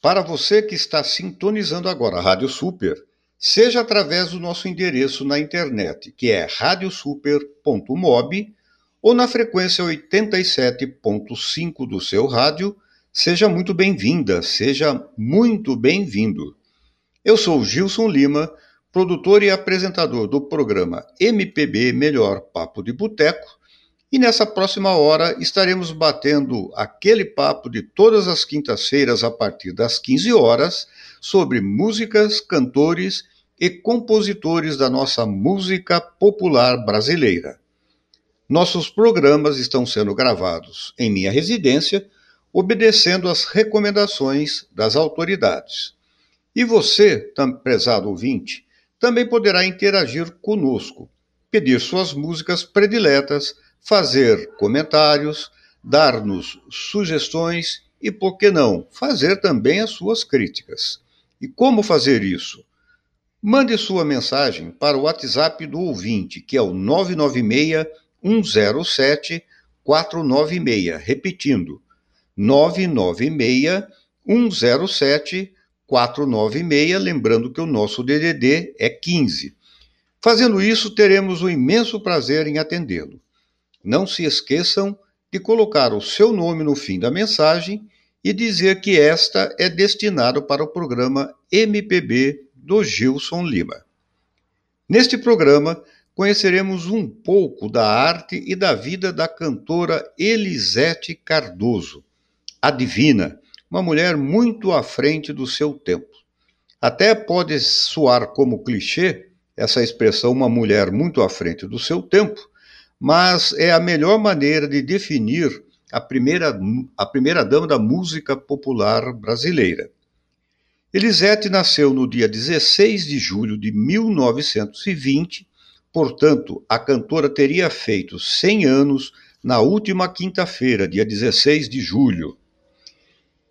Para você que está sintonizando agora a Rádio Super, seja através do nosso endereço na internet, que é radiosuper.mob, ou na frequência 87.5 do seu rádio, seja muito bem-vinda, seja muito bem-vindo. Eu sou Gilson Lima, produtor e apresentador do programa MPB Melhor Papo de Boteco, e nessa próxima hora estaremos batendo aquele papo de todas as quintas-feiras a partir das 15 horas sobre músicas, cantores e compositores da nossa música popular brasileira. Nossos programas estão sendo gravados em minha residência, obedecendo às recomendações das autoridades. E você, prezado ouvinte, também poderá interagir conosco, pedir suas músicas prediletas fazer comentários, dar-nos sugestões e, por que não, fazer também as suas críticas. E como fazer isso? Mande sua mensagem para o WhatsApp do ouvinte, que é o 996 107 496. Repetindo, 996 107 496, lembrando que o nosso DDD é 15. Fazendo isso, teremos o imenso prazer em atendê-lo. Não se esqueçam de colocar o seu nome no fim da mensagem e dizer que esta é destinada para o programa MPB do Gilson Lima. Neste programa, conheceremos um pouco da arte e da vida da cantora Elisete Cardoso, a divina, uma mulher muito à frente do seu tempo. Até pode soar como clichê essa expressão, uma mulher muito à frente do seu tempo, mas é a melhor maneira de definir a primeira, a primeira dama da música popular brasileira. Elisete nasceu no dia 16 de julho de 1920, portanto, a cantora teria feito 100 anos na última quinta-feira, dia 16 de julho.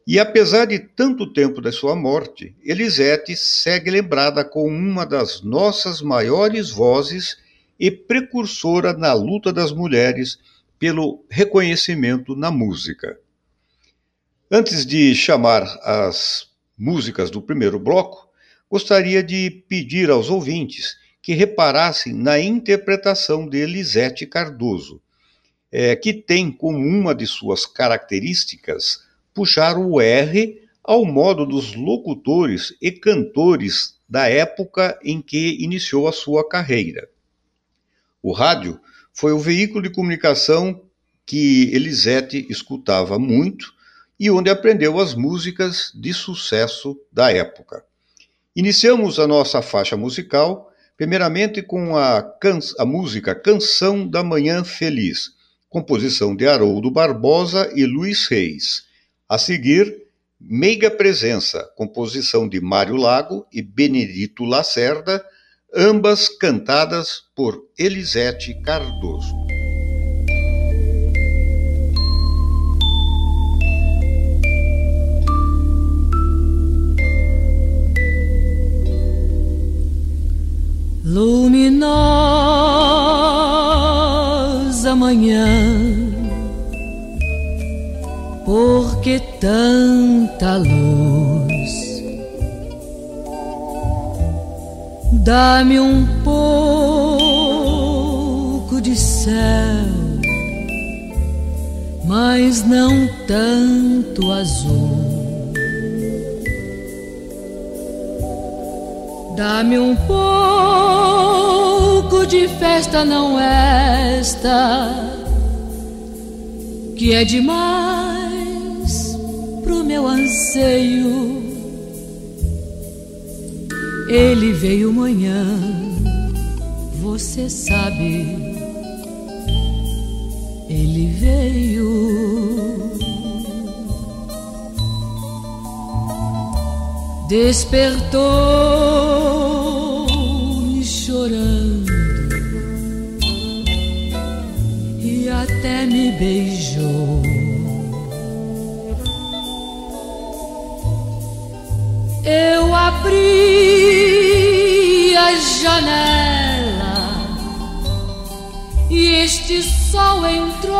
E apesar de tanto tempo da sua morte, Elisete segue lembrada como uma das nossas maiores vozes e precursora na luta das mulheres pelo reconhecimento na música. Antes de chamar as músicas do primeiro bloco, gostaria de pedir aos ouvintes que reparassem na interpretação de Elisete Cardoso, é, que tem como uma de suas características puxar o R ao modo dos locutores e cantores da época em que iniciou a sua carreira. O rádio foi o veículo de comunicação que Elisete escutava muito e onde aprendeu as músicas de sucesso da época. Iniciamos a nossa faixa musical, primeiramente com a, can a música Canção da Manhã Feliz, composição de Haroldo Barbosa e Luiz Reis. A seguir, Meiga Presença, composição de Mário Lago e Benedito Lacerda, ambas cantadas por Elisete Cardoso. Luminosa manhã, por que tanta luz? Dá-me um pouco de céu, mas não tanto azul. Dá-me um pouco de festa, não esta, que é demais pro meu anseio ele veio manhã, você sabe. Ele veio. Despertou-me chorando e até me beijou. Eu abri janela e este sol entrou.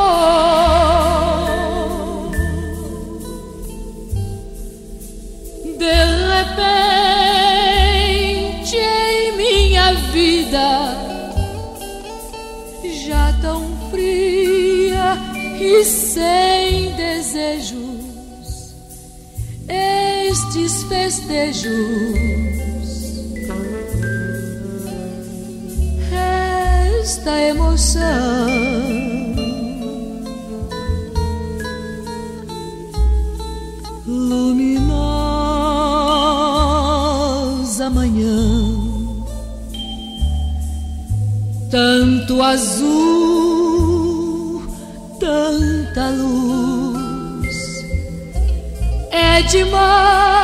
De repente em minha vida, já tão fria e sem desejos, estes festejos. Esta emoção tanto azul, tanta luz, é demais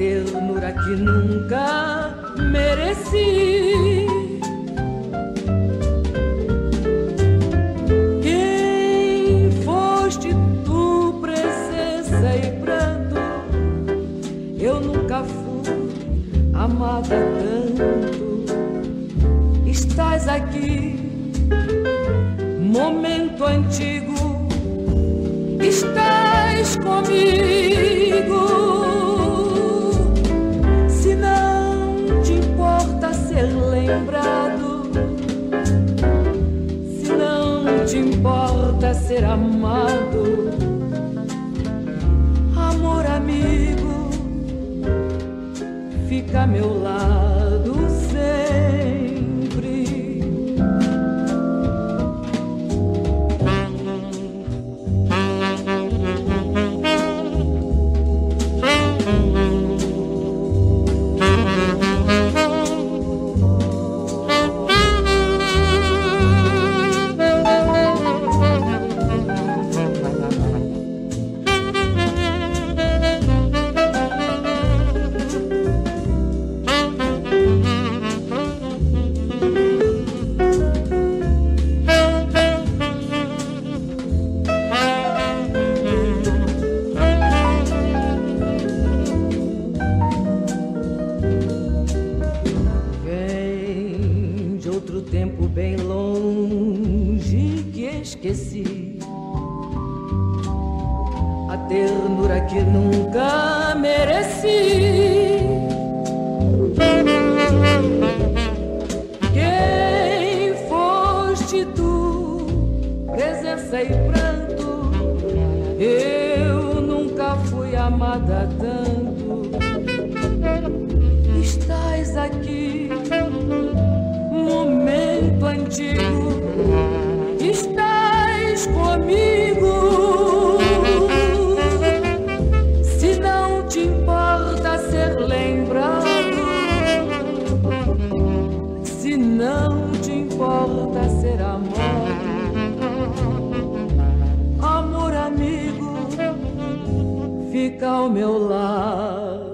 ternura que nunca mereci. Quem foste tu, presença e pranto? Eu nunca fui amada tanto. Estás aqui, momento antigo. Estás comigo. falta ser amado. Amor amigo, fica a meu lado. tristeza e pranto. Eu nunca fui amada tanto. Estás aqui, momento antigo. ao meu lado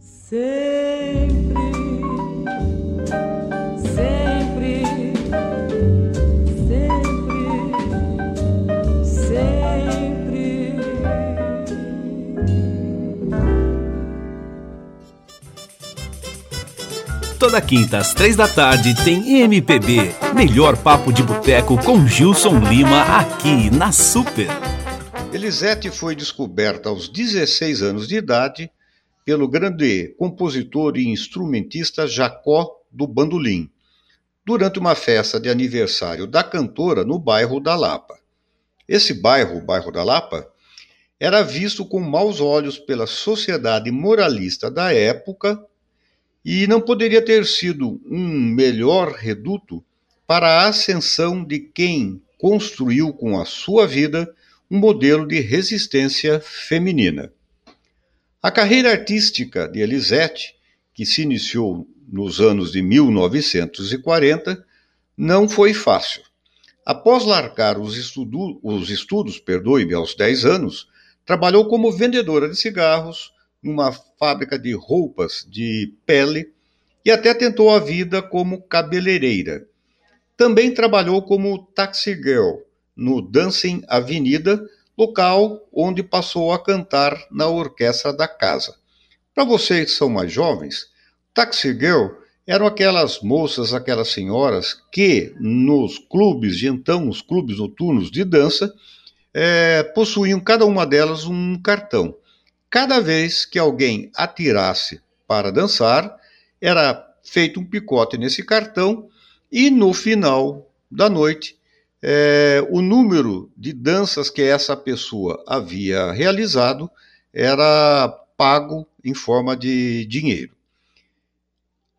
sempre, sempre, sempre, sempre. Toda quinta às três da tarde tem MPB, melhor papo de boteco com Gilson Lima aqui na Super. Elisete foi descoberta aos 16 anos de idade pelo grande compositor e instrumentista Jacó do Bandolim, durante uma festa de aniversário da cantora no bairro da Lapa. Esse bairro, o bairro da Lapa, era visto com maus olhos pela sociedade moralista da época e não poderia ter sido um melhor reduto para a ascensão de quem construiu com a sua vida um modelo de resistência feminina. A carreira artística de Elisete, que se iniciou nos anos de 1940, não foi fácil. Após largar os, estudo, os estudos, perdoe-me, aos 10 anos, trabalhou como vendedora de cigarros numa fábrica de roupas de pele e até tentou a vida como cabeleireira. Também trabalhou como taxi girl no Dancing Avenida, local onde passou a cantar na orquestra da casa. Para vocês que são mais jovens, taxi girl eram aquelas moças, aquelas senhoras que nos clubes de então, os clubes noturnos de dança, é, possuíam cada uma delas um cartão. Cada vez que alguém atirasse para dançar, era feito um picote nesse cartão e no final da noite, é, o número de danças que essa pessoa havia realizado era pago em forma de dinheiro.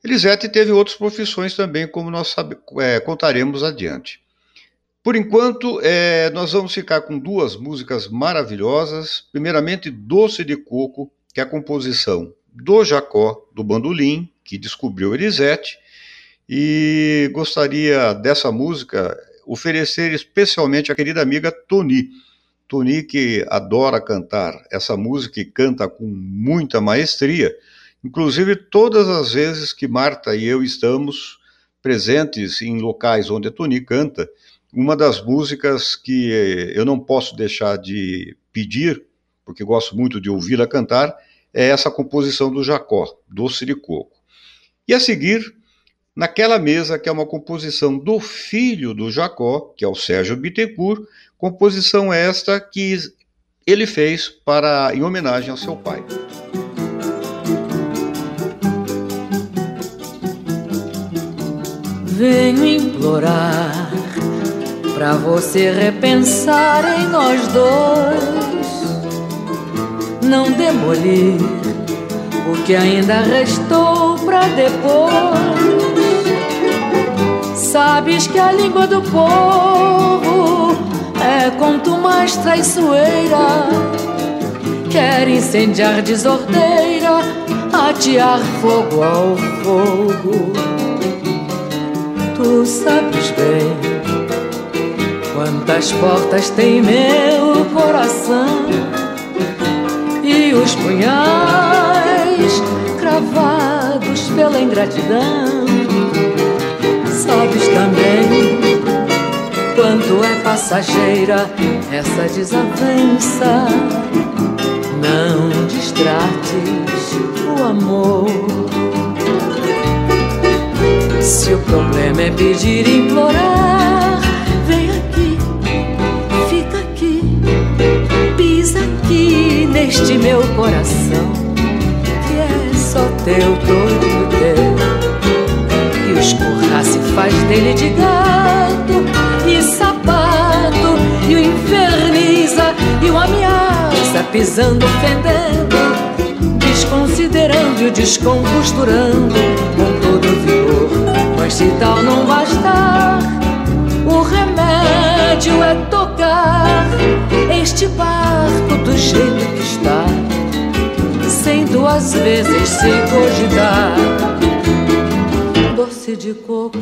Elisete teve outras profissões também, como nós sabe, é, contaremos adiante. Por enquanto, é, nós vamos ficar com duas músicas maravilhosas. Primeiramente, Doce de Coco, que é a composição do Jacó, do Bandolim, que descobriu Elisete. E gostaria dessa música oferecer especialmente à querida amiga Toni. Toni, que adora cantar essa música e canta com muita maestria. Inclusive, todas as vezes que Marta e eu estamos presentes em locais onde a Toni canta, uma das músicas que eh, eu não posso deixar de pedir, porque gosto muito de ouvi-la cantar, é essa composição do Jacó, Doce de Coco. E a seguir, naquela mesa, que é uma composição do filho do Jacó, que é o Sérgio Bittencourt, composição esta que ele fez para em homenagem ao seu pai. Venho implorar Pra você repensar em nós dois, não demolir o que ainda restou pra depois. Sabes que a língua do povo é quanto mais traiçoeira, quer incendiar desordeira, atear fogo ao fogo. Tu sabes bem Quantas portas tem meu coração e os punhais cravados pela ingratidão. Sabes também quanto é passageira essa desavença. Não distrates o amor. Se o problema é pedir e implorar neste meu coração que é só teu, todo E o escorrar se faz dele de gato e sapato e o inferniza e o ameaça pisando, ofendendo, desconsiderando e o descomposturando com todo vigor. Mas se tal não bastar, o remédio é tocar este barco do jeito que está, sem duas vezes se cogitar. Doce de coco,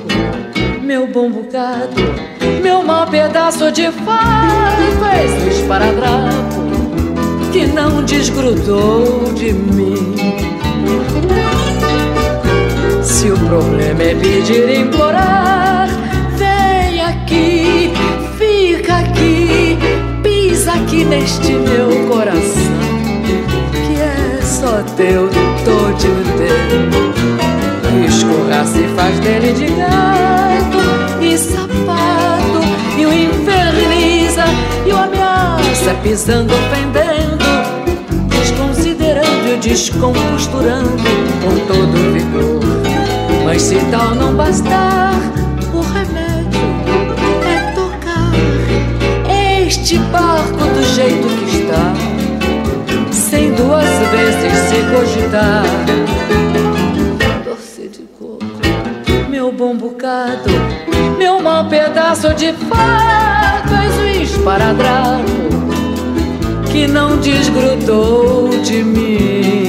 meu bom bocado, meu mau pedaço de fato, esse esparadrapo que não desgrudou de mim. Se o problema é pedir e implorar, vem aqui, fica aqui aqui neste meu coração Que é só teu, todo teu escorrar se faz dele de gato e sapato e o inferniza e o ameaça pisando, ofendendo, desconsiderando e descomposturando com todo vigor. Mas se tal não bastar, o remédio é tocar este barco do jeito que está, sem duas vezes se cogitar bom bocado, meu mau pedaço de fato, és o esparadrapo que não desgrudou de mim.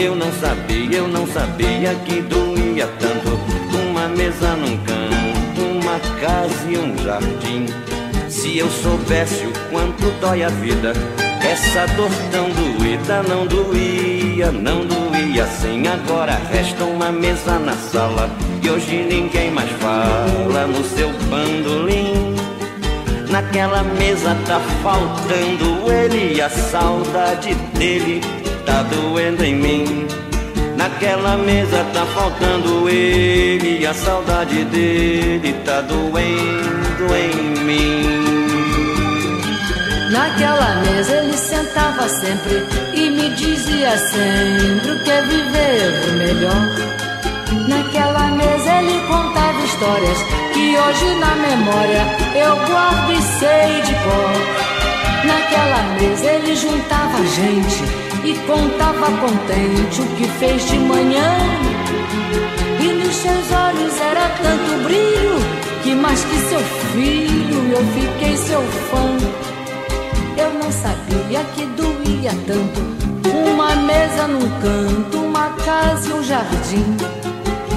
Eu não sabia, eu não sabia que doía tanto uma mesa num canto, uma casa e um jardim. Se eu soubesse o quanto dói a vida, essa dor tão doída não doía, não doía assim. Agora resta uma mesa na sala e hoje ninguém mais fala no seu bandolim. Naquela mesa tá faltando ele e a saudade dele tá doendo em mim. Naquela mesa tá faltando ele a saudade dele tá doendo em mim. Naquela mesa ele sentava sempre e me dizia sempre o que é viver melhor. Naquela mesa ele contava histórias que hoje na memória eu guardo e sei de cor. Naquela mesa ele juntava gente e contava contente o que fez de manhã. E nos seus olhos era tanto brilho que mais que seu filho eu fiquei seu fã. Eu não sabia que doía tanto uma mesa num canto, uma casa e um jardim.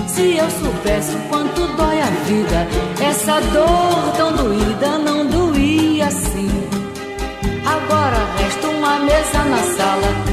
Se eu soubesse o quanto dói a vida, essa dor tão doída não doía assim. Agora resta uma mesa na sala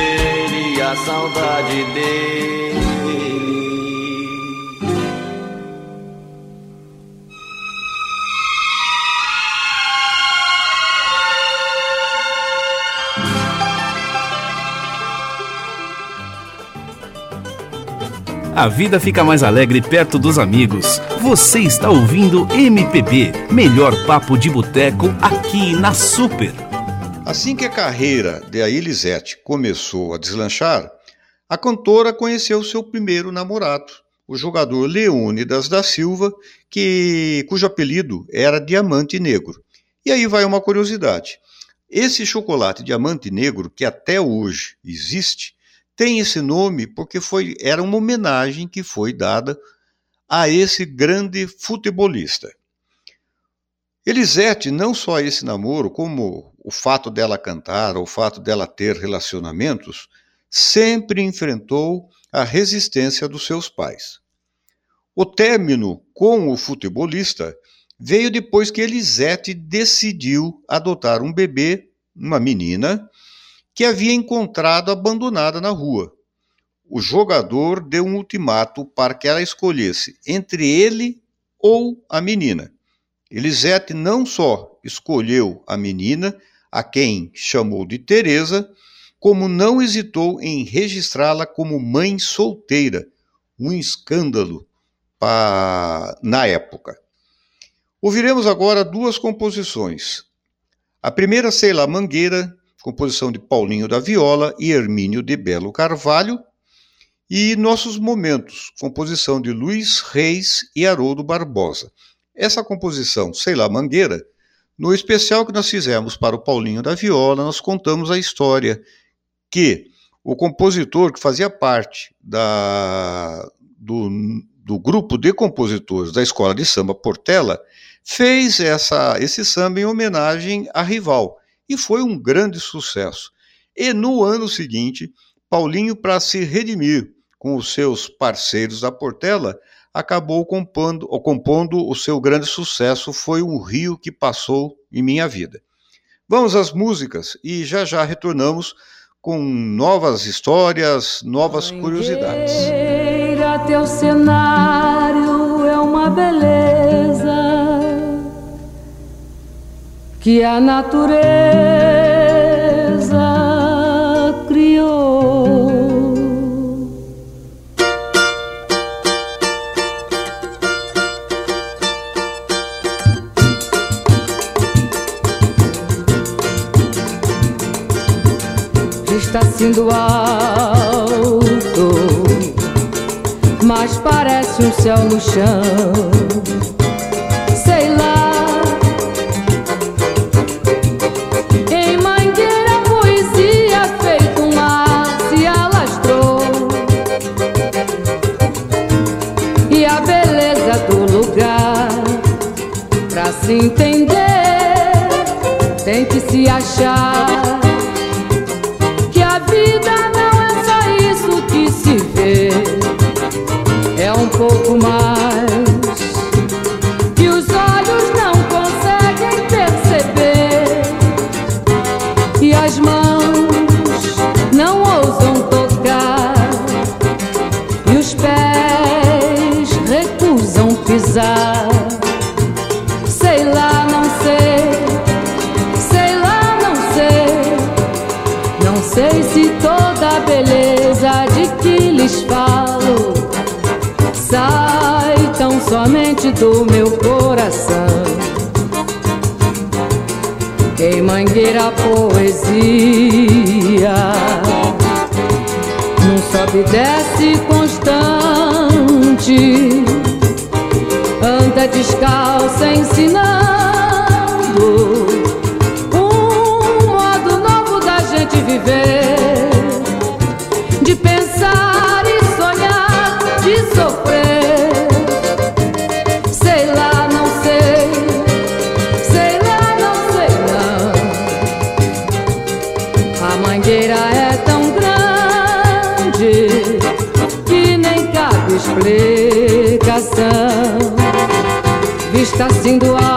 a saudade dele. A vida fica mais alegre perto dos amigos. Você está ouvindo MPB, melhor papo de boteco aqui na Super. Assim que a carreira de Elisete começou a deslanchar, a cantora conheceu seu primeiro namorado, o jogador Leônidas da Silva, que, cujo apelido era Diamante Negro. E aí vai uma curiosidade. Esse chocolate diamante negro, que até hoje existe, tem esse nome porque foi, era uma homenagem que foi dada a esse grande futebolista. Elisete, não só esse namoro, como o fato dela cantar, o fato dela ter relacionamentos, sempre enfrentou a resistência dos seus pais. O término com o futebolista veio depois que Elisete decidiu adotar um bebê, uma menina, que havia encontrado abandonada na rua. O jogador deu um ultimato para que ela escolhesse entre ele ou a menina. Elisete não só escolheu a menina, a quem chamou de Teresa, como não hesitou em registrá-la como mãe solteira, um escândalo na época. Ouviremos agora duas composições. A primeira, Sei lá Mangueira, composição de Paulinho da Viola e Hermínio de Belo Carvalho, e Nossos Momentos, composição de Luiz Reis e Haroldo Barbosa. Essa composição, Sei lá Mangueira, no especial que nós fizemos para o Paulinho da Viola, nós contamos a história que o compositor que fazia parte da, do, do grupo de compositores da Escola de Samba Portela fez essa, esse samba em homenagem a Rival e foi um grande sucesso. E no ano seguinte, Paulinho, para se redimir com os seus parceiros da Portela, acabou compondo, compondo o seu grande sucesso Foi um Rio que Passou em Minha Vida. Vamos às músicas e já já retornamos com novas histórias, novas curiosidades. Teu cenário é uma beleza que a natureza Está sendo alto, mas parece um céu no chão. Se entender, tem que se achar poesia. Num sobe desce constante, anda descalça ensinando um modo novo da gente viver assim do alto,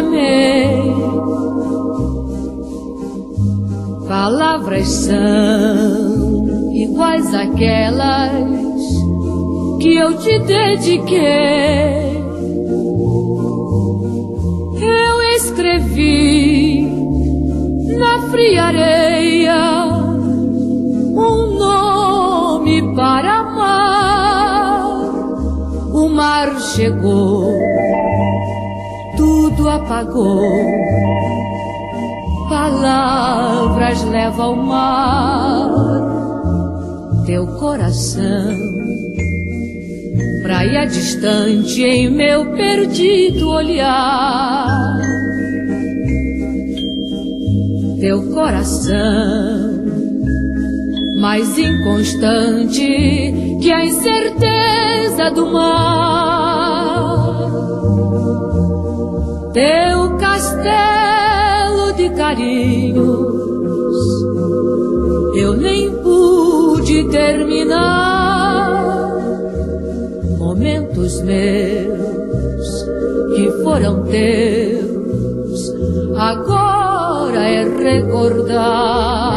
amei. Palavras são iguais àquelas que eu te dediquei. Apagou. Palavras levam ao mar teu coração praia distante em meu perdido olhar. Teu coração mais inconstante que a incerteza do mar. Teu castelo de carinhos eu nem pude terminar momentos meus que foram teus, agora é recordar.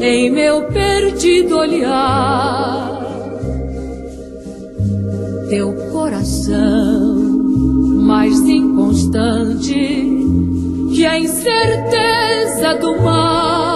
Em meu perdido olhar. Teu coração mais inconstante que a incerteza do mar.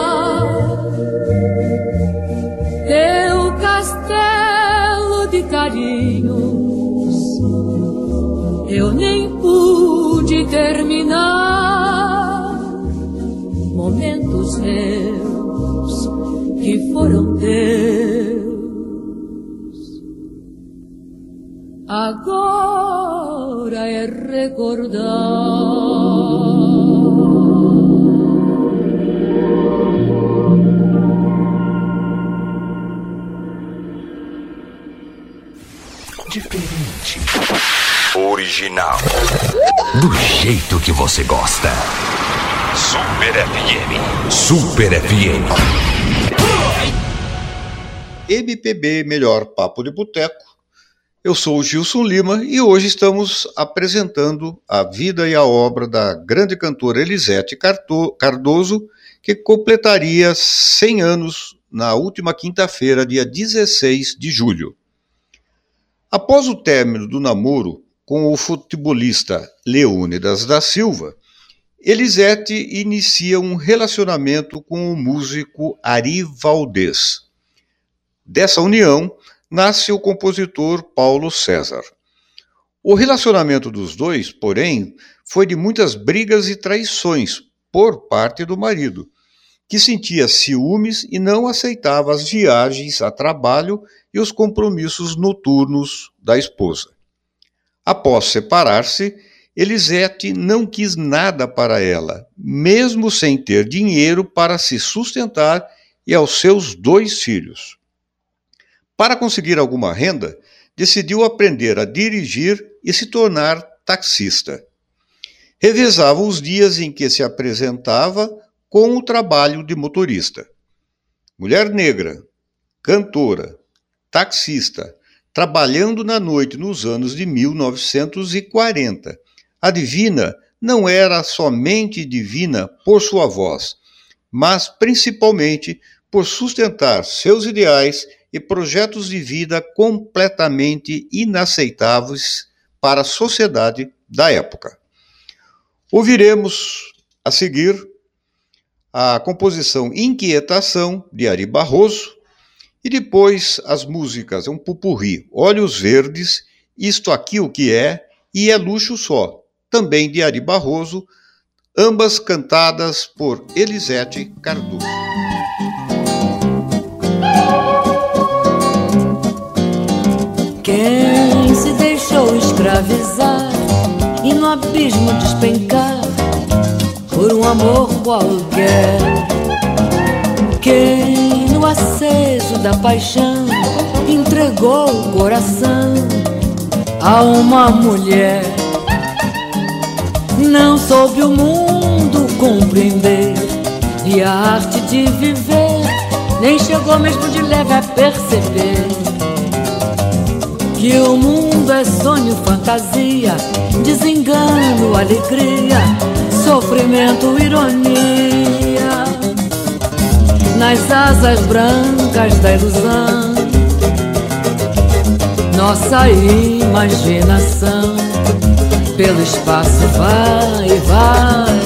Diferente. Original. Do jeito que você gosta. Super FM. Super FM. MPB Melhor Papo de Boteco. Eu sou o Gilson Lima e hoje estamos apresentando a vida e a obra da grande cantora Elisete Cardoso, que completaria 100 anos na última quinta-feira, dia 16 de julho. Após o término do namoro com o futebolista Leônidas da Silva, Elisete inicia um relacionamento com o músico Ari Valdez. Dessa união nasce o compositor Paulo César. O relacionamento dos dois, porém, foi de muitas brigas e traições por parte do marido, que sentia ciúmes e não aceitava as viagens a trabalho e os compromissos noturnos da esposa. Após separar-se, Elisete não quis nada para ela, mesmo sem ter dinheiro para se sustentar e aos seus dois filhos. Para conseguir alguma renda, decidiu aprender a dirigir e se tornar taxista. Revezava os dias em que se apresentava com o trabalho de motorista. Mulher negra, cantora, taxista, trabalhando na noite nos anos de 1940. A divina não era somente divina por sua voz, mas principalmente por sustentar seus ideais e projetos de vida completamente inaceitáveis para a sociedade da época. Ouviremos a seguir a composição Inquietação de Ari Barroso e depois as músicas, é um pupurri, Olhos Verdes, Isto Aqui O Que É e É Luxo Só, também de Ari Barroso, ambas cantadas por Elisete Cardoso. Escravizar e no abismo despencar por um amor qualquer? Quem no aceso da paixão entregou o coração a uma mulher? Não soube o mundo compreender e a arte de viver, nem chegou mesmo de leve a perceber que o mundo é sonho, fantasia, desengano, alegria, sofrimento, ironia. Nas asas brancas da ilusão, nossa imaginação pelo espaço vai, vai,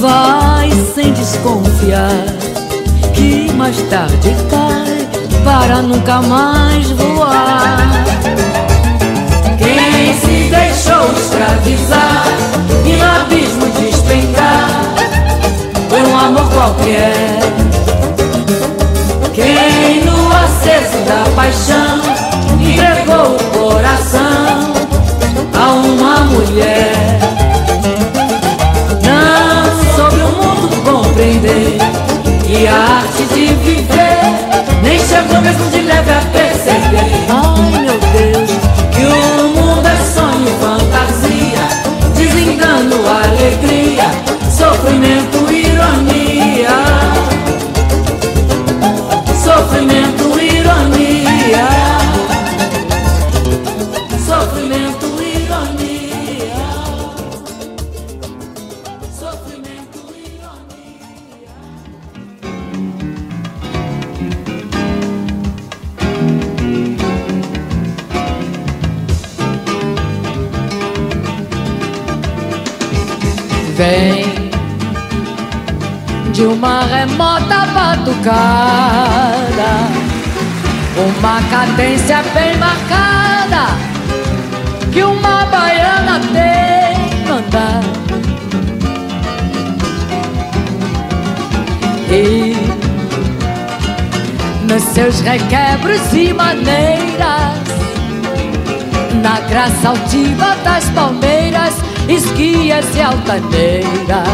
vai sem desconfiar que mais tarde cai para nunca mais voar. Quem se deixou escravizar e no abismo despencar por um amor qualquer. Quem no acesso da paixão entregou o coração a uma mulher. Não soube o mundo compreender e a arte nem chegou mesmo de leve a perceber uma cadência bem marcada que uma baiana tem andar. E nos seus requebros e maneiras, na graça altiva das palmeiras esquias e altaneiras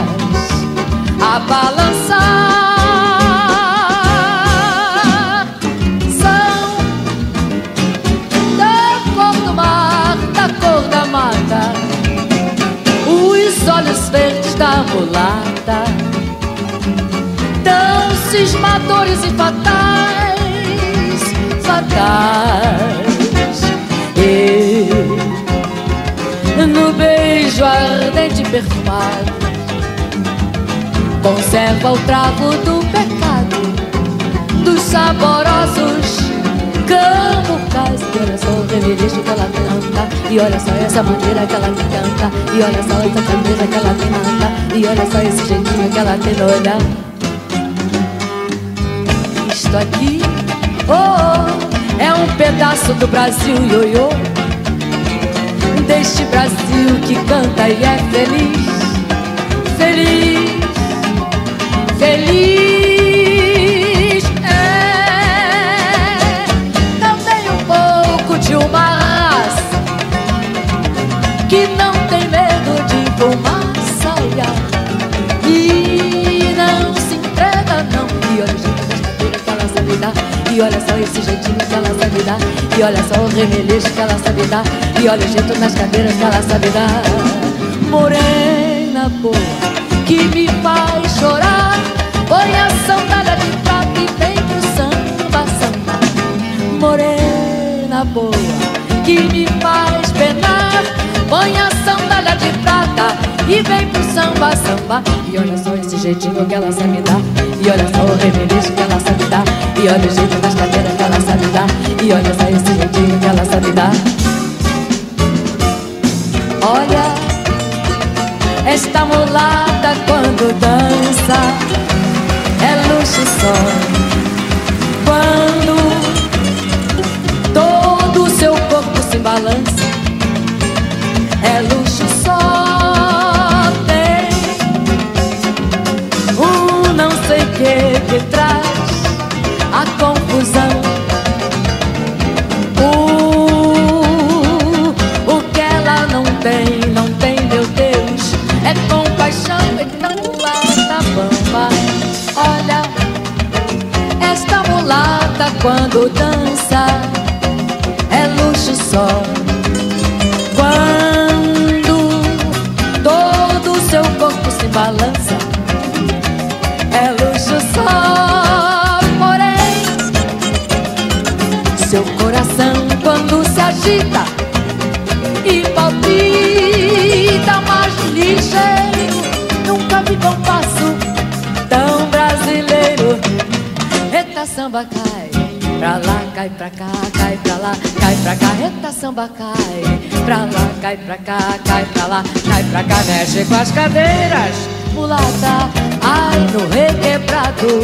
a balançar. Mulata, tão cismadores e fatais, fatais. E no beijo ardente e perfumado Conserva o trago do pecado Dos saborosos cambucais E olha só o remeleixo que ela canta. E olha só essa maneira que ela canta. E olha só essa camisa que ela manda E olha só esse jeitinho que ela tem no olhar Isto aqui, oh, é um pedaço do Brasil, ioiô. Deste Brasil que canta e é feliz, feliz, feliz. E olha só esse jeitinho que ela sabe dar. E olha só o remeleixo que ela sabe dar. E olha o jeito nas cadeiras que ela sabe dar. Morena boa, que me faz chorar. Põe a sandália de prata e vem pro samba, samba. Morena boa, que me faz penar. Põe a sandália de prata e vem pro samba, samba. E olha só esse jeitinho que ela sabe dar. E olha só o remeleixo que ela sabe dar. E olha o jeito das cadeiras que ela sabe dar. E olha só esse jeitinho que ela sabe dar. Olha, esta mulata quando dança é luxo só. Quando todo o seu corpo se balança é luxo a confusão. O, o que ela não tem, não tem, meu Deus, é compaixão. Então mulata bamba, olha, esta mulata quando dança é luxo só. Quando todo o seu corpo se balança, samba cai, pra lá, cai pra cá, cai pra lá, cai pra cá. Eita samba cai, pra lá, cai pra cá, cai pra lá, cai pra cá. Mexe com as cadeiras, mulata, ai no requebrado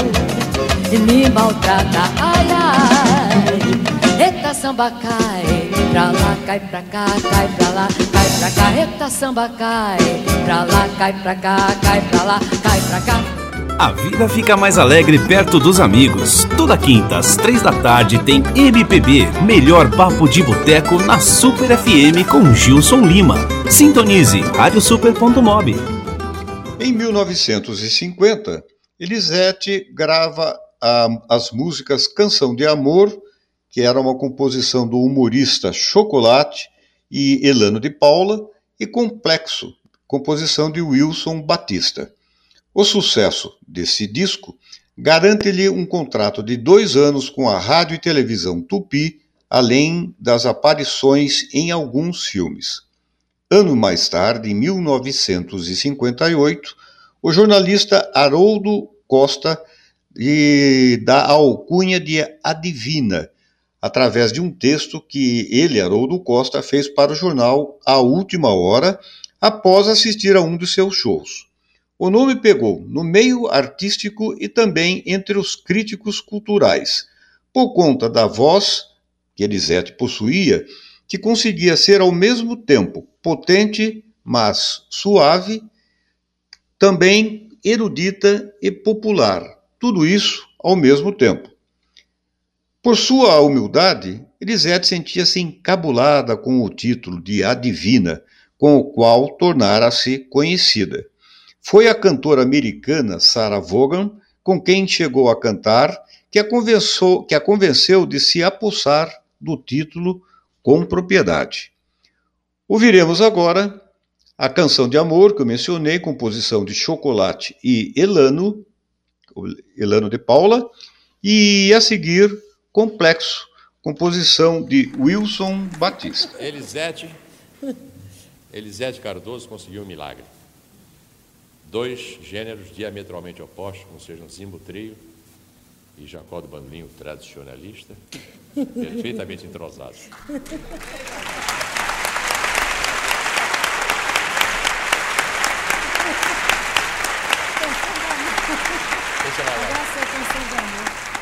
e me maltrata, ai ai. Eita samba cai, pra lá, cai pra cá, cai pra lá, cai pra cá. Samba cai, pra lá, cai pra cá, cai pra lá, cai pra cá. A vida fica mais alegre perto dos amigos. Toda quinta, às três da tarde, tem MPB, melhor papo de boteco na Super FM com Gilson Lima. Sintonize radiosuper.mob. Em 1950, Elisete grava ah, as músicas Canção de Amor, que era uma composição do humorista Chocolate e Elano de Paula, e Complexo, composição de Wilson Batista. O sucesso desse disco garante-lhe um contrato de dois anos com a rádio e televisão Tupi, além das aparições em alguns filmes. Ano mais tarde, em 1958, o jornalista Haroldo Costa lhe dá a alcunha de Adivina, através de um texto que ele, Haroldo Costa, fez para o jornal A Última Hora, após assistir a um de seus shows. O nome pegou no meio artístico e também entre os críticos culturais, por conta da voz que Elisete possuía, que conseguia ser ao mesmo tempo potente, mas suave, também erudita e popular, tudo isso ao mesmo tempo. Por sua humildade, Elisete sentia-se encabulada com o título de A Divina, com o qual tornara-se conhecida. Foi a cantora americana Sarah Vaughan com quem chegou a cantar que a, convenceu, que a convenceu de se apossar do título com propriedade. Ouviremos agora a canção de amor que eu mencionei, composição de Chocolate e Elano, Elano de Paula, e a seguir Complexo, composição de Wilson Batista. Elisete, Elisete Cardoso conseguiu um milagre. Dois gêneros diametralmente opostos, como sejam Zimbo Trio e Jacó do Bandolim, tradicionalista, perfeitamente entrosados. Lá, lá.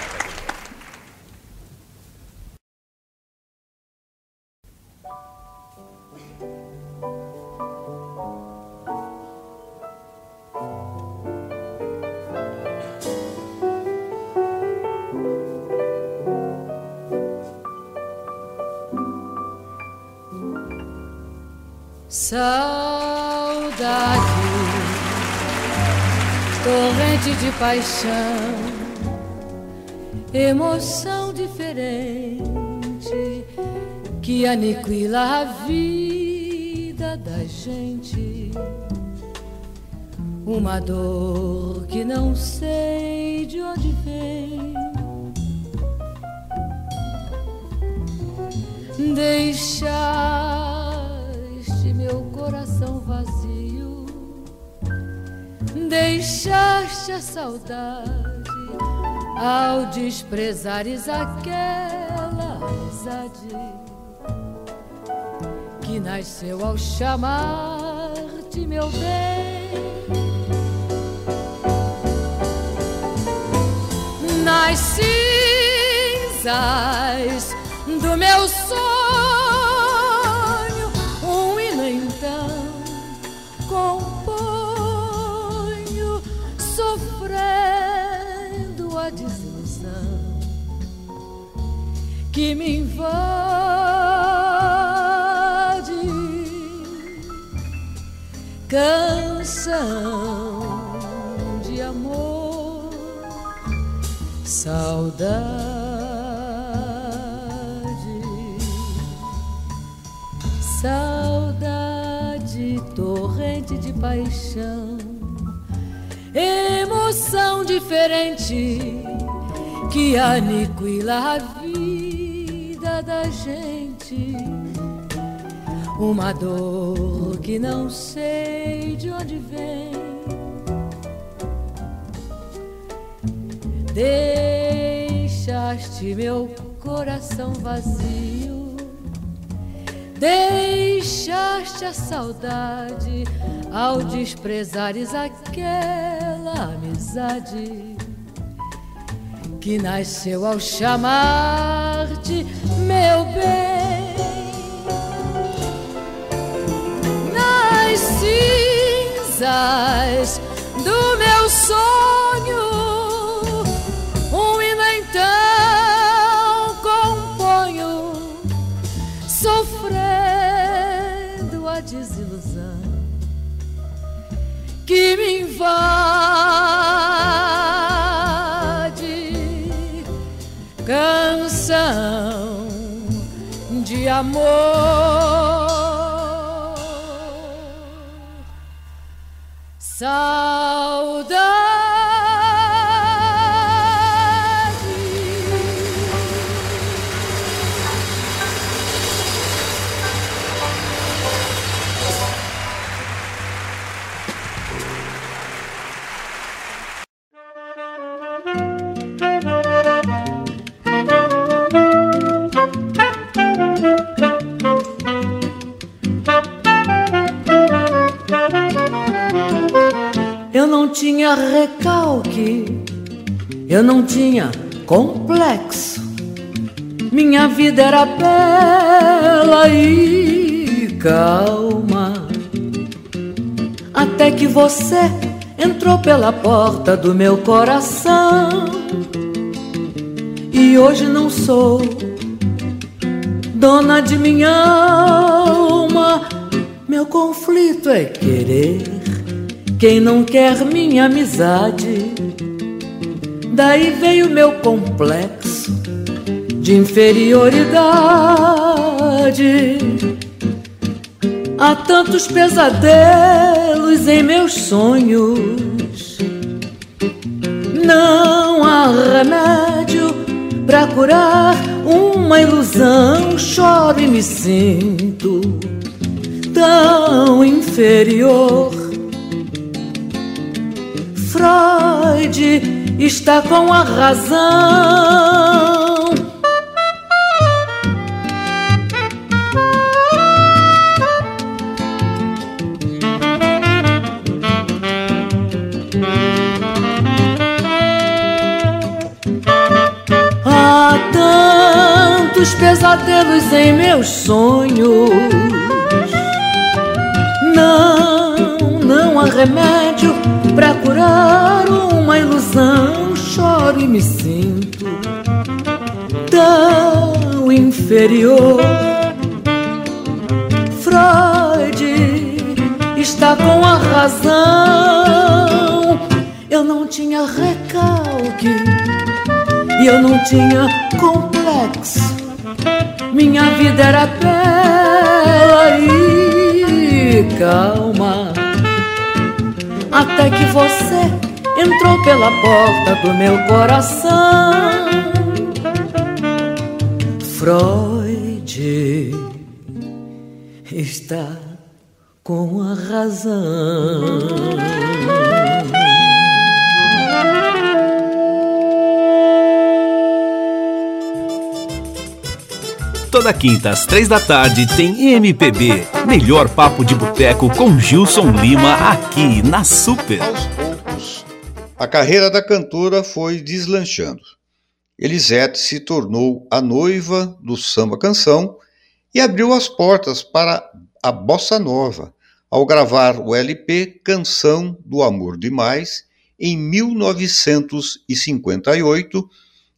Saudade, torrente de paixão, emoção diferente que aniquila a vida da gente. Uma dor que não sei de onde vem. Deixaste deixaste a saudade ao desprezares aquela amizade que nasceu ao chamar-te meu bem. Nas cinzas do meu sonho, que me invade. Canção de amor, saudade. Saudade, torrente de paixão, emoção diferente que aniquila a vida da gente. Uma dor que não sei de onde vem. Deixaste meu coração vazio Deixaste a saudade ao desprezares aquela amizade que nasceu ao chamar-te meu bem. Nas cinzas do meu sonho, um hino então componho, sofrer desilusão que me invade, amor, saudade. Tinha recalque, eu não tinha complexo. Minha vida era bela e calma. Até que você entrou pela porta do meu coração. E hoje não sou dona de minha alma. Meu conflito é querer quem não quer minha amizade. Daí veio meu complexo de inferioridade. Há tantos pesadelos em meus sonhos. Não há remédio para curar uma ilusão. Choro e me sinto tão inferior Freud está com a razão. Há tantos pesadelos em meus sonhos. Não, remédio Pra curar uma ilusão, choro e me sinto tão inferior. Freud está com a razão. Eu não tinha recalque e eu não tinha complexo. Minha vida era bela e calma. Até que você entrou pela porta do meu coração. Freud está com a razão. Toda quinta às três da tarde tem MPB, melhor papo de boteco com Gilson Lima aqui na Super. Aos poucos, a carreira da cantora foi deslanchando. Elisete se tornou a noiva do samba canção e abriu as portas para a bossa nova ao gravar o LP Canção do Amor Demais em 1958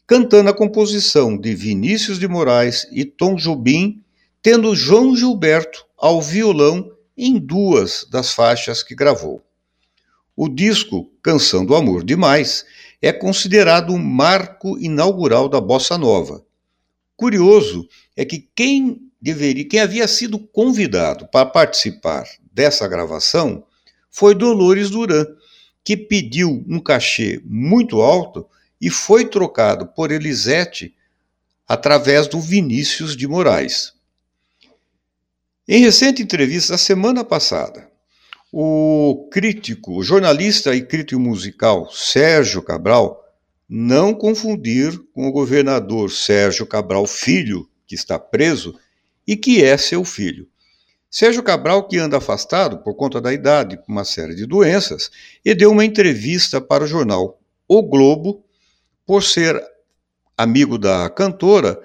cantando a composição de Vinícius de Moraes e Tom Jobim, tendo João Gilberto ao violão em duas das faixas que gravou. O disco Canção do Amor Demais é considerado um marco inaugural da bossa nova. Curioso é que quem deveria, quem havia sido convidado para participar dessa gravação foi Dolores Duran, que pediu um cachê muito alto e foi trocado por Elisete através do Vinícius de Moraes. Em recente entrevista semana passada, o crítico, jornalista e crítico musical Sérgio Cabral, não confundir com o governador Sérgio Cabral Filho, que está preso e que é seu filho. Sérgio Cabral, que anda afastado por conta da idade, por uma série de doenças, e deu uma entrevista para o jornal O Globo por ser amigo da cantora,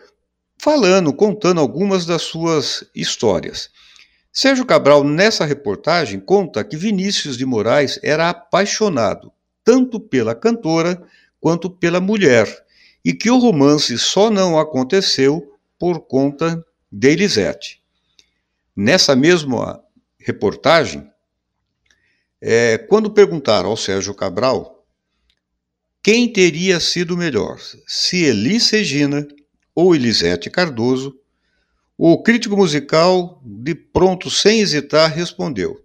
falando, contando algumas das suas histórias. Sérgio Cabral, nessa reportagem, conta que Vinícius de Moraes era apaixonado tanto pela cantora quanto pela mulher, e que o romance só não aconteceu por conta de Elisete. Nessa mesma reportagem, é, quando perguntaram ao Sérgio Cabral quem teria sido melhor, se Elis Regina ou Elisete Cardoso? O crítico musical, de pronto, sem hesitar, respondeu: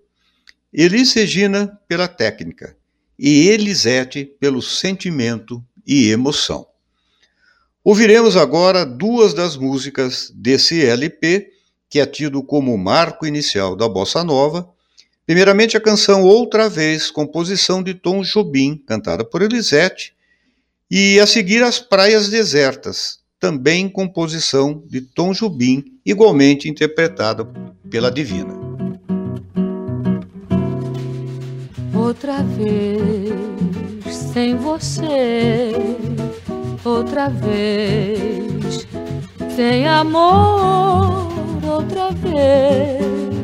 Elis Regina pela técnica e Elisete pelo sentimento e emoção. Ouviremos agora duas das músicas desse LP, que é tido como marco inicial da bossa nova. Primeiramente, a canção Outra Vez, composição de Tom Jobim, cantada por Elisete, e a seguir As Praias Desertas, também composição de Tom Jobim, igualmente interpretada pela Divina. Outra vez sem você, outra vez sem amor, outra vez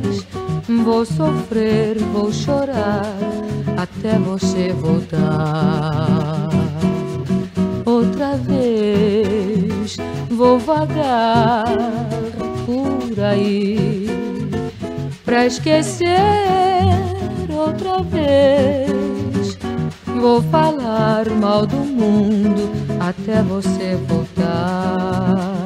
vou sofrer, vou chorar até você voltar outra vez vou vagar por aí pra esquecer outra vez. Vou falar mal do mundo até você voltar.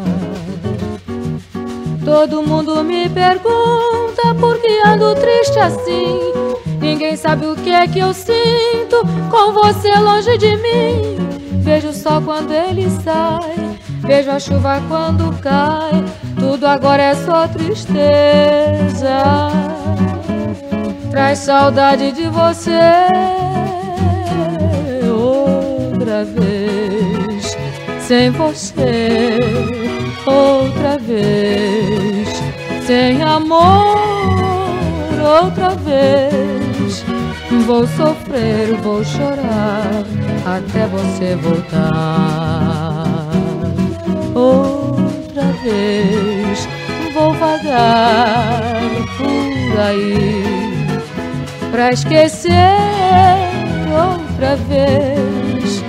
Todo mundo me pergunta por que ando triste assim. Ninguém sabe o que é que eu sinto com você longe de mim. Vejo o sol quando ele sai, vejo a chuva quando cai. Tudo agora é só tristeza. Traz saudade de você outra vez. Sem você, outra vez. Sem amor, outra vez. Vou sofrer, vou chorar até você voltar. Outra vez vou vagar por aí pra esquecer outra vez.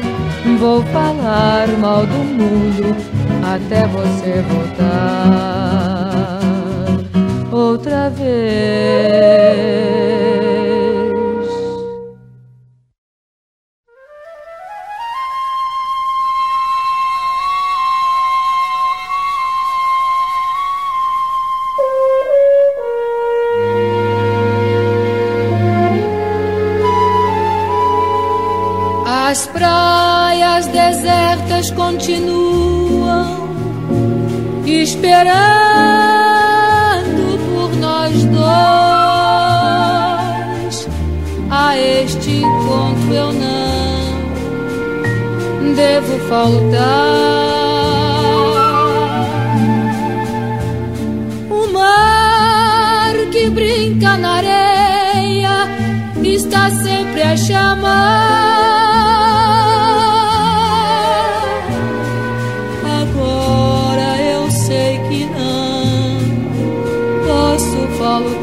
Vou falar mal do mundo até você voltar outra vez.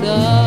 Mais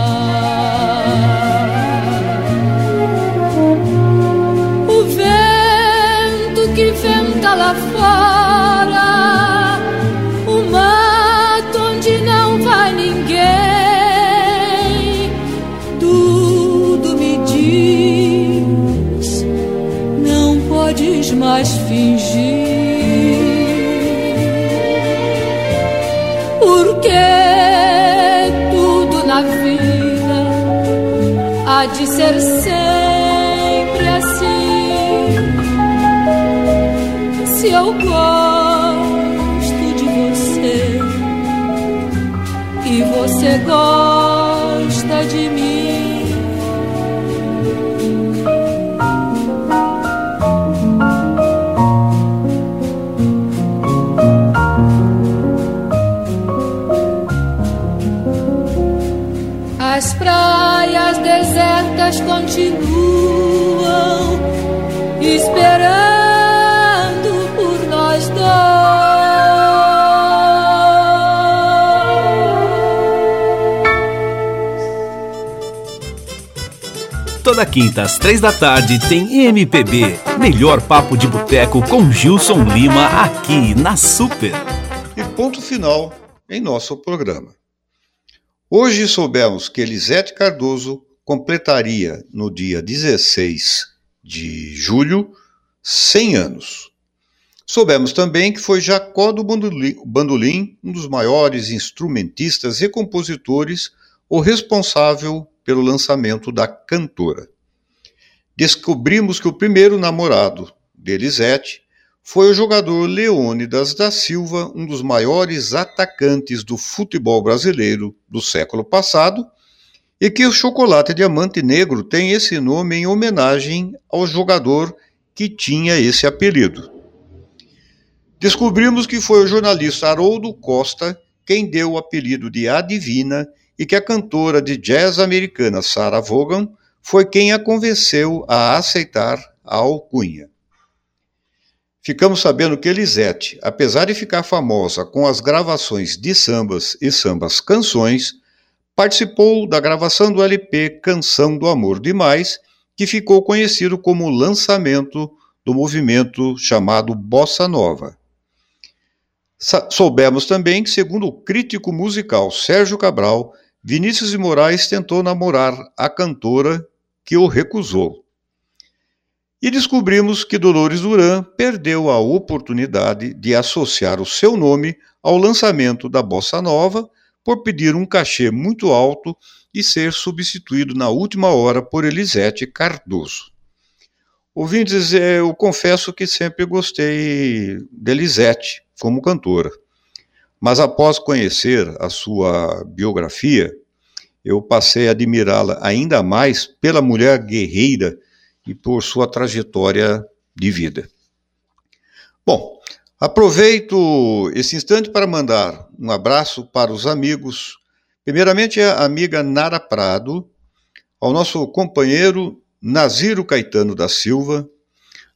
de ser sempre assim. Se eu gosto de você e você gosta Toda quinta às três da tarde tem MPB, melhor papo de boteco com Gilson Lima aqui na Super. E ponto final em nosso programa. Hoje soubemos que Elisete Cardoso completaria no dia 16 de julho 100 anos. Soubemos também que foi Jacó do Bandolim, um dos maiores instrumentistas e compositores, o responsável pelo lançamento da cantora. Descobrimos que o primeiro namorado de Elisete foi o jogador Leônidas da Silva, um dos maiores atacantes do futebol brasileiro do século passado, e que o chocolate diamante negro tem esse nome em homenagem ao jogador que tinha esse apelido. Descobrimos que foi o jornalista Haroldo Costa quem deu o apelido de Adivina e que a cantora de jazz americana Sarah Vaughan foi quem a convenceu a aceitar a alcunha. Ficamos sabendo que Elisete, apesar de ficar famosa com as gravações de sambas e sambas canções, participou da gravação do LP Canção do Amor Demais, que ficou conhecido como lançamento do movimento chamado Bossa Nova. Soubemos também que, segundo o crítico musical Sérgio Cabral, Vinícius de Moraes tentou namorar a cantora, que o recusou. E descobrimos que Dolores Duran perdeu a oportunidade de associar o seu nome ao lançamento da Bossa Nova por pedir um cachê muito alto e ser substituído na última hora por Elisete Cardoso. Ouvintes, eu confesso que sempre gostei de Elisete como cantora, mas após conhecer a sua biografia, eu passei a admirá-la ainda mais pela mulher guerreira e por sua trajetória de vida. Bom, Aproveito esse instante para mandar um abraço para os amigos, primeiramente a amiga Nara Prado, ao nosso companheiro Naziro Caetano da Silva,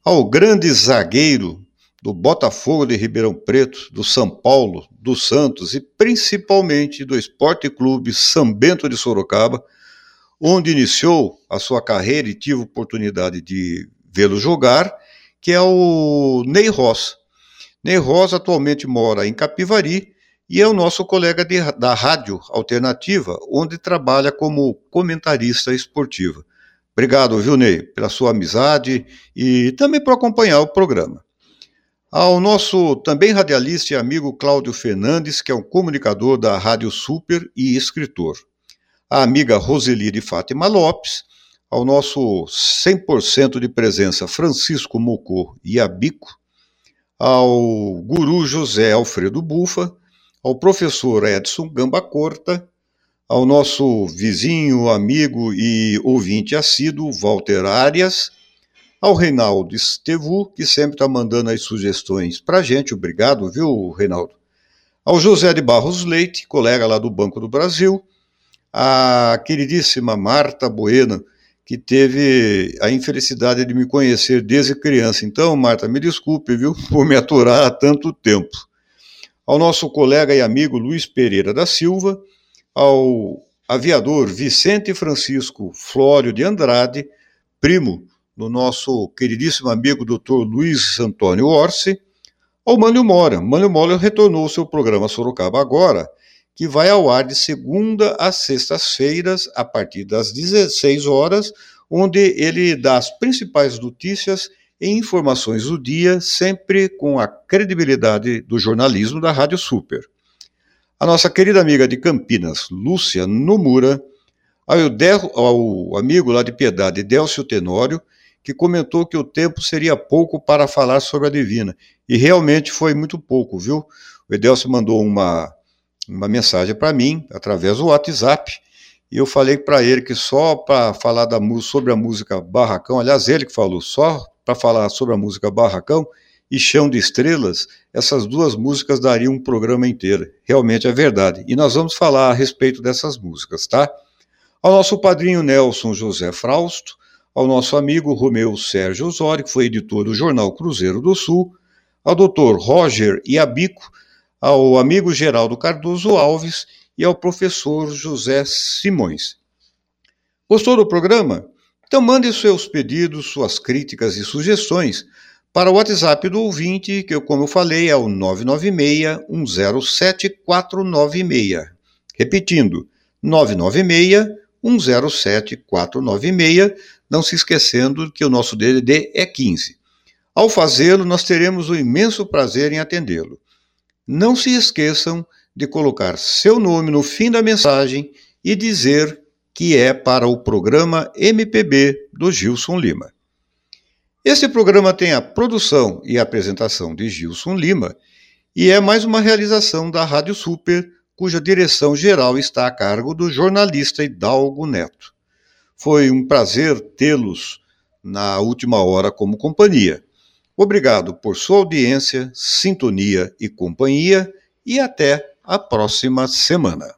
ao grande zagueiro do Botafogo de Ribeirão Preto, do São Paulo, do Santos e principalmente do Esporte Clube São Bento de Sorocaba, onde iniciou a sua carreira e tive oportunidade de vê-lo jogar, que é o Ney Ross Ney Rosa atualmente mora em Capivari e é o nosso colega de, da Rádio Alternativa, onde trabalha como comentarista esportiva. Obrigado, viu, Ney, pela sua amizade e também por acompanhar o programa. Ao nosso também radialista e amigo Cláudio Fernandes, que é um comunicador da Rádio Super e escritor. A amiga Roseli de Fátima Lopes, ao nosso 100% de presença Francisco Mocô e Abico, ao guru José Alfredo Bufa, ao professor Edson Gamba Corta, ao nosso vizinho, amigo e ouvinte assíduo Walter Arias, ao Reinaldo Estevu, que sempre está mandando as sugestões para a gente, obrigado, viu, Reinaldo? Ao José de Barros Leite, colega lá do Banco do Brasil, a queridíssima Marta Bueno, que teve a infelicidade de me conhecer desde criança. Então, Marta, me desculpe, viu, por me aturar há tanto tempo. Ao nosso colega e amigo Luiz Pereira da Silva, ao aviador Vicente Francisco Flório de Andrade, primo do nosso queridíssimo amigo Dr. Luiz Antônio Orsi, ao Mânio Mora. Mânio Mora retornou ao seu programa Sorocaba Agora, que vai ao ar de segunda a sextas-feiras, a partir das 16 horas, onde ele dá as principais notícias e informações do dia, sempre com a credibilidade do jornalismo da Rádio Super. A nossa querida amiga de Campinas, Lúcia Nomura, ao, ao amigo lá de Piedade, Délcio Tenório, que comentou que o tempo seria pouco para falar sobre a Divina. E realmente foi muito pouco, viu? O Edelcio mandou uma, uma mensagem para mim, através do WhatsApp, e eu falei para ele que só para falar da, sobre a música Barracão, aliás, ele que falou, só para falar sobre a música Barracão e Chão de Estrelas, essas duas músicas dariam um programa inteiro. Realmente é verdade. E nós vamos falar a respeito dessas músicas, tá? Ao nosso padrinho Nelson José Frausto, ao nosso amigo Romeu Sérgio Osório, que foi editor do jornal Cruzeiro do Sul, ao doutor Roger Iabico, ao amigo Geraldo Cardoso Alves e ao professor José Simões. Gostou do programa? Então mande seus pedidos, suas críticas e sugestões para o WhatsApp do ouvinte, que, como eu falei, é o 996-107-496. Repetindo, 996-107-496 não se esquecendo que o nosso DDD é 15. Ao fazê-lo, nós teremos o imenso prazer em atendê-lo. Não se esqueçam de colocar seu nome no fim da mensagem e dizer que é para o programa MPB do Gilson Lima. Este programa tem a produção e apresentação de Gilson Lima e é mais uma realização da Rádio Super, cuja direção geral está a cargo do jornalista Hidalgo Neto. Foi um prazer tê-los na última hora como companhia. Obrigado por sua audiência, sintonia e companhia e até a próxima semana.